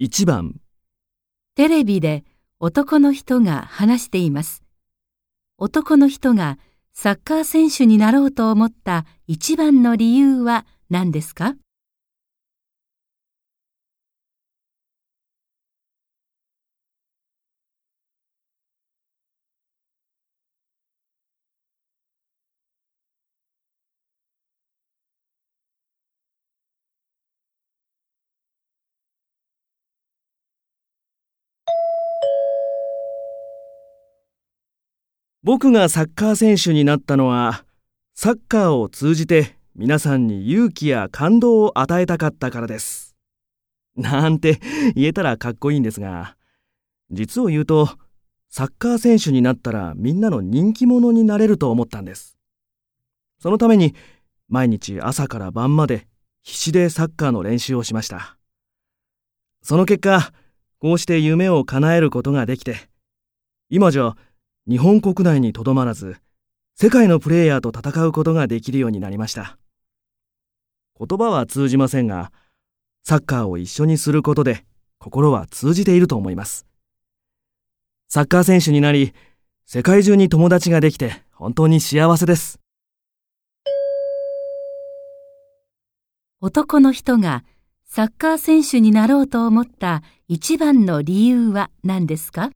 1番、テレビで男の人が話しています。男の人がサッカー選手になろうと思った一番の理由は何ですか？僕がサッカー選手になったのは、サッカーを通じて皆さんに勇気や感動を与えたかったからです。なんて言えたらかっこいいんですが、実を言うと、サッカー選手になったらみんなの人気者になれると思ったんです。そのために毎日朝から晩まで必死でサッカーの練習をしました。その結果、こうして夢を叶えることができて、今じゃ日本国内にとどまらず、世界のプレイヤーと戦うことができるようになりました。言葉は通じませんが、サッカーを一緒にすることで心は通じていると思います。サッカー選手になり、世界中に友達ができて本当に幸せです。男の人がサッカー選手になろうと思った一番の理由は何ですか？